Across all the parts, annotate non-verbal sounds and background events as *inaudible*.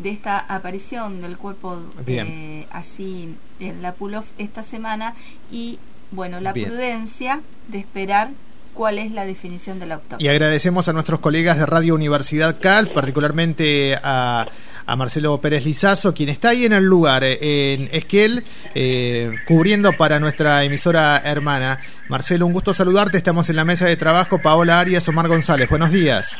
de esta aparición del cuerpo eh, allí en la Pulov esta semana y bueno, la prudencia de esperar cuál es la definición de la autopsia. Y agradecemos a nuestros colegas de Radio Universidad CAL, particularmente a, Marcelo Pérez Lizazo, quien está ahí en el lugar, en Esquel, eh, cubriendo para nuestra emisora hermana. Marcelo, un gusto saludarte. Estamos en la mesa de trabajo. Paola Arias, Omar González. Buenos días.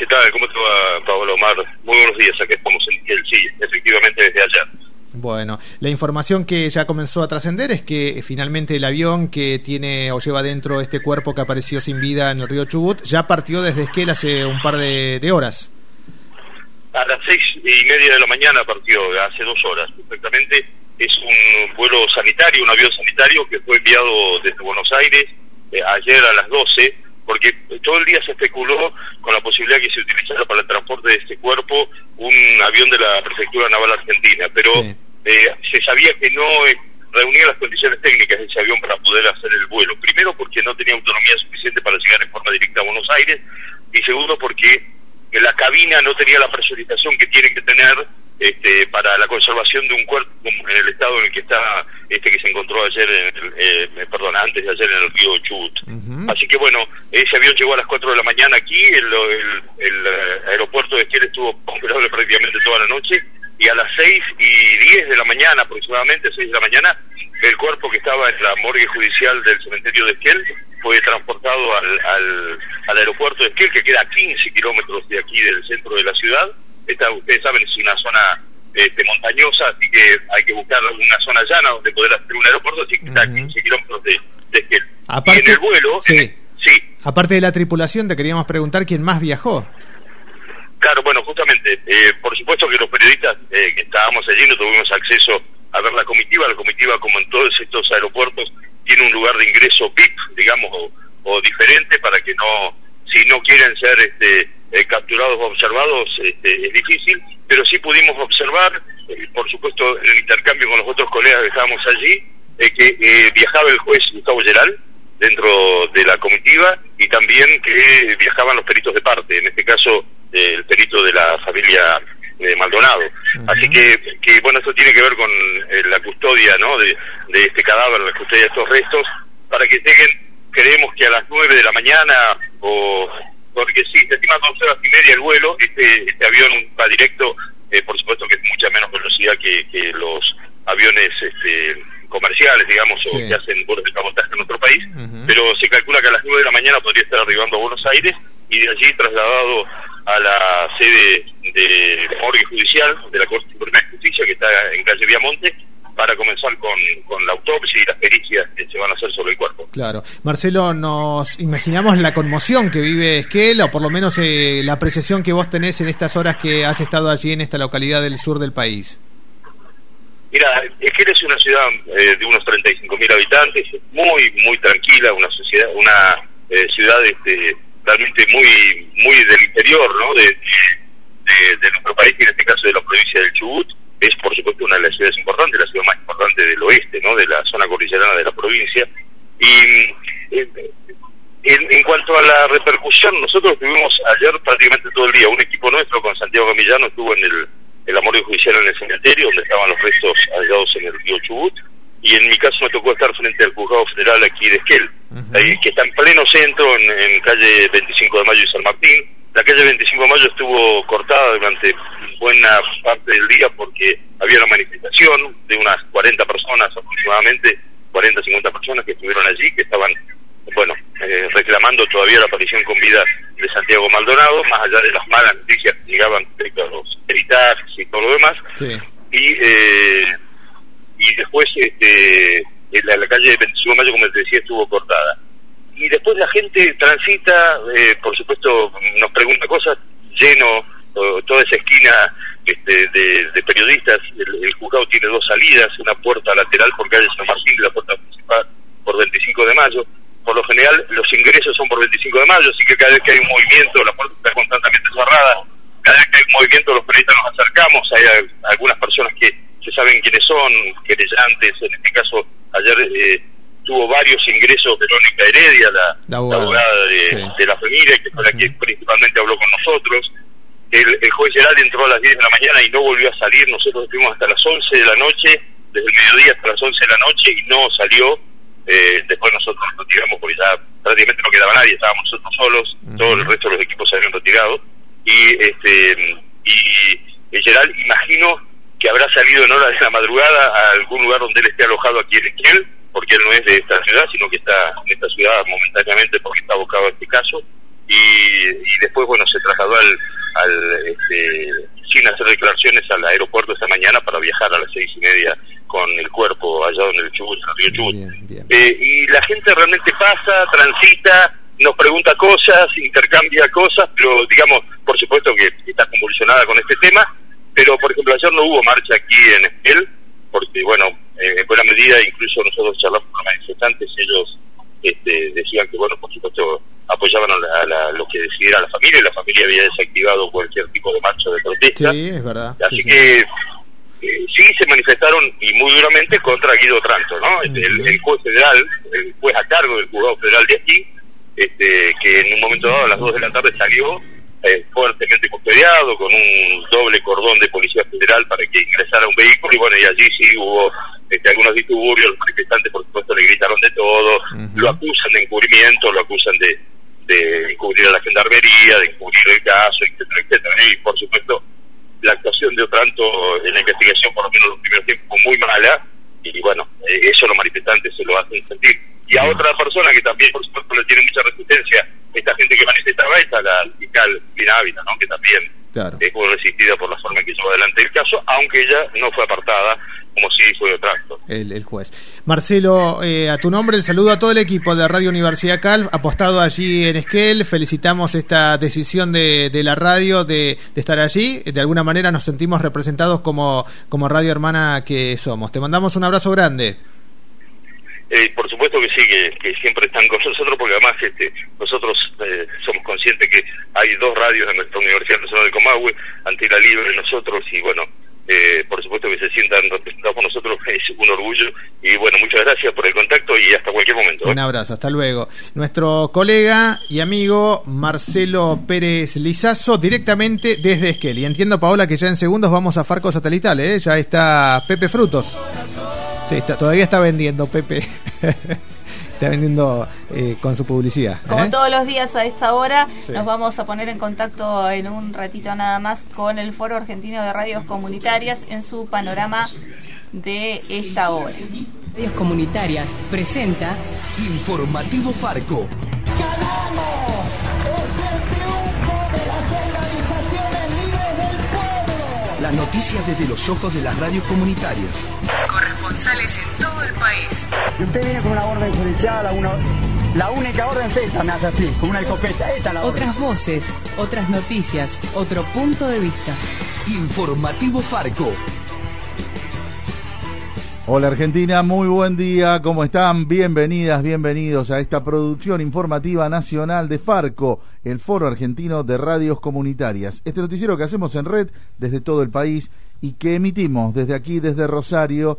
¿Qué tal? ¿Cómo te va, Paola Omar? Muy buenos días. Aquí estamos en Esquel, sí, efectivamente desde allá. Bueno, la información que ya comenzó a trascender es que finalmente el avión que tiene o lleva dentro este cuerpo que apareció sin vida en el río Chubut ya partió desde Esquel hace un par de, horas. A las seis y media de la mañana partió, hace dos horas perfectamente. Es un vuelo sanitario, un avión sanitario que fue enviado desde Buenos Aires eh, ayer a las 12, porque todo el día se especuló con la posibilidad que se utilizara para el transporte de este cuerpo un avión de la Prefectura Naval Argentina, pero eh, se sabía que no eh, reunía las condiciones técnicas de ese avión para poder hacer el vuelo. Primero porque no tenía autonomía suficiente para llegar en forma directa a Buenos Aires y segundo porque la cabina no tenía la presurización que tiene que tener este, para la conservación de un cuerpo en el estado en el que está este que se ayer, en eh, perdón, antes de ayer en el río Chubut. Así que bueno, ese avión llegó a las 4 de la mañana aquí, el, el, aeropuerto de Esquel estuvo *laughs* operable prácticamente toda la noche y a las 6 y 10 de la mañana, aproximadamente 6 de la mañana, el cuerpo que estaba en la morgue judicial del cementerio de Esquel fue transportado al, al, al aeropuerto de Esquel, que queda a 15 kilómetros de aquí del centro de la ciudad, ustedes saben, es una zona este, montañosa, así que hay que buscar una zona llana donde poder hacer un aeropuerto, así que está a 15 kilómetros de, de Aparte, en el vuelo, sí. Aparte de la tripulación, te queríamos preguntar quién más viajó. Claro, bueno, justamente, eh, por supuesto que los periodistas eh, que estábamos allí no tuvimos acceso a ver la comitiva. La comitiva, como en todos estos aeropuertos, tiene un lugar de ingreso VIP, digamos, o, o diferente para que no, si no quieren ser este, eh, capturados o observados este, es difícil, pero sí pudimos observar, eh, por supuesto, en el intercambio con los otros colegas que estábamos allí, eh, que viajaba el juez Gustavo Geral dentro de la comitiva y también que viajaban los peritos de parte, en este caso el perito de la familia de Maldonado. Así que, que, bueno, eso tiene que ver con la custodia ¿no? de, de este cadáver, la custodia de estos restos, para que lleguen, creemos que a las nueve de la mañana o porque sí, se estima dos horas y media el vuelo, este, este avión va directo, eh, por supuesto que es mucha menos velocidad que, que los aviones este, comerciales, digamos, o que hacen vuelos de cabotaje en nuestro país, pero se calcula que a las nueve de la mañana podría estar arribando a Buenos Aires y de allí trasladado a la sede de la morgue judicial de la Corte Suprema de Justicia que está en calle Viamonte para comenzar con, con, la autopsia y las pericias que se van a hacer sobre el cuerpo. Claro. Marcelo, nos imaginamos la conmoción que vive Esquel, o por lo menos eh, la apreciación que vos tenés en estas horas que has estado allí en esta localidad del sur del país. Mira, Esquel es una ciudad eh, de unos 35.000 habitantes, muy, muy tranquila, una sociedad, una eh, ciudad este, realmente muy, muy del interior, ¿no? De, de, de nuestro país, y en este caso de la provincia del Chubut es por supuesto una de las ciudades importantes, la ciudad más importante del oeste, ¿no? de la zona cordillerana de la provincia. Y eh, en, cuanto a la repercusión, nosotros estuvimos ayer prácticamente todo el día, un equipo nuestro con Santiago Camillano estuvo en el, el Amorio Judicial en el cementerio, donde estaban los restos hallados en el río Chubut, y en mi caso me tocó estar frente al juzgado federal aquí de Esquel, que está en pleno centro, en, en calle 25 de Mayo y San Martín, la calle 25 de Mayo estuvo cortada durante buena parte del día porque había una manifestación de unas 40 personas aproximadamente, 40, 50 personas que estuvieron allí, que estaban, bueno, eh, reclamando todavía la aparición con vida de Santiago Maldonado, más allá de las malas noticias que llegaban respecto a los peritajes y todo lo demás. Y, eh, y después, este, la, la calle 25 de Mayo, como te decía, estuvo cortada y después la gente transita, eh, por supuesto, nos pregunta cosas, lleno toda esa esquina este, de, periodistas. El, juzgado tiene dos salidas, una puerta lateral por calle San Martín y la puerta principal por 25 de mayo. Por lo general, los ingresos son por 25 de mayo, así que cada vez que hay un movimiento, la puerta está constantemente cerrada. Cada vez que hay un movimiento, los periodistas nos acercamos. Hay algunas personas que se saben quiénes son, querellantes. En este caso, ayer. Eh, tuvo varios ingresos Verónica Heredia, la, abogada, de, la familia, que fue la que principalmente habló con nosotros. el, el juez Gerald entró a las 10 de la mañana y no volvió a salir, nosotros estuvimos hasta las 11 de la noche, desde el mediodía hasta las 11 de la noche y no salió, eh, después nosotros nos retiramos porque ya prácticamente no quedaba nadie, estábamos nosotros solos, todo el resto de los equipos se habían retirado. Y este y, Gerald imagino que habrá salido en horas de la madrugada a algún lugar donde él esté alojado aquí en Esquiel, porque él no es de esta ciudad, sino que está en esta ciudad momentáneamente porque está abocado a este caso, y, y después, bueno, se trasladó al, al este, sin hacer declaraciones al aeropuerto esta mañana para viajar a las seis y media con el cuerpo allá en el Chubut, en el río Chubut. Eh, y la gente realmente pasa, transita, nos pregunta cosas, intercambia cosas, pero digamos, por supuesto que está convulsionada con este tema, pero por ejemplo ayer no hubo marcha aquí en Esquel, porque bueno, eh, en buena medida incluso nosotros charlamos con los manifestantes y ellos este, decían que bueno, por supuesto apoyaban a, lo que decidiera la familia y la familia había desactivado cualquier tipo de marcha de protesta. Sí, es verdad. Así que eh, sí se manifestaron y muy duramente contra Guido Tranto, ¿no? Este, el, juez federal, el juez a cargo del juzgado federal de aquí, este, que en un momento dado a las 2 de la tarde salió eh, fuertemente custodiado con un doble cordón de policía federal para que ingresara un vehículo y bueno y allí sí hubo este, algunos disturbios los manifestantes por supuesto le gritaron de todo lo acusan de encubrimiento lo acusan de, de encubrir a la gendarmería de encubrir el caso etcétera etcétera y por supuesto la actuación de Otranto en la investigación por lo menos en los primeros tiempos fue muy mala y bueno eh, eso los manifestantes se lo hacen sentir y a otra persona que también por supuesto le tiene mucha resistencia esta gente que manifestaba está la fiscal Ávila, ¿no? que también es muy resistida por la forma en que llevó adelante el caso, aunque ella no fue apartada como si fue otro acto. El, juez. Marcelo, eh, a tu nombre el saludo a todo el equipo de Radio Universidad Cal, apostado allí en Esquel, felicitamos esta decisión de, de la radio de, de, estar allí, de alguna manera nos sentimos representados como, como radio hermana que somos. Te mandamos un abrazo grande. Eh, por supuesto que sí, que, siempre están con *laughs* nosotros, porque además este, nosotros eh, somos conscientes que hay dos radios en nuestra Universidad Nacional de Comahue, Antila Libre, nosotros, y bueno, eh, por supuesto que se sientan representados por nosotros, *laughs* es un orgullo. Y bueno, muchas gracias por el contacto y hasta cualquier momento. Un abrazo, hasta luego. Nuestro colega y amigo Marcelo Pérez Lizazo, directamente desde Esquel. Y entiendo, Paola, que ya en segundos vamos a Farco Satelital, ¿eh? ya está Pepe Frutos. Sí, está, todavía está vendiendo, Pepe. *laughs* está vendiendo eh, con su publicidad. Como ¿eh? todos los días a esta hora, nos vamos a poner en contacto en un ratito nada más con el Foro Argentino de Radios Comunitarias en su panorama de esta hora. Radios Comunitarias presenta Informativo Farco. ¡Ganamos! ¡Es el triunfo de las organizaciones libres del pueblo! Las noticias desde los ojos de las radios comunitarias corresponsales en todo el país. Y usted viene con una orden judicial, una, la única orden es esta, me hace así, con una escopeta. Esta la Otras voces, otras noticias, otro punto de vista. Informativo Farco. Hola Argentina, muy buen día, ¿cómo están? Bienvenidas, bienvenidos a esta producción informativa nacional de Farco, el Foro Argentino de Radios Comunitarias. Este noticiero que hacemos en red desde todo el país y que emitimos desde aquí, desde Rosario,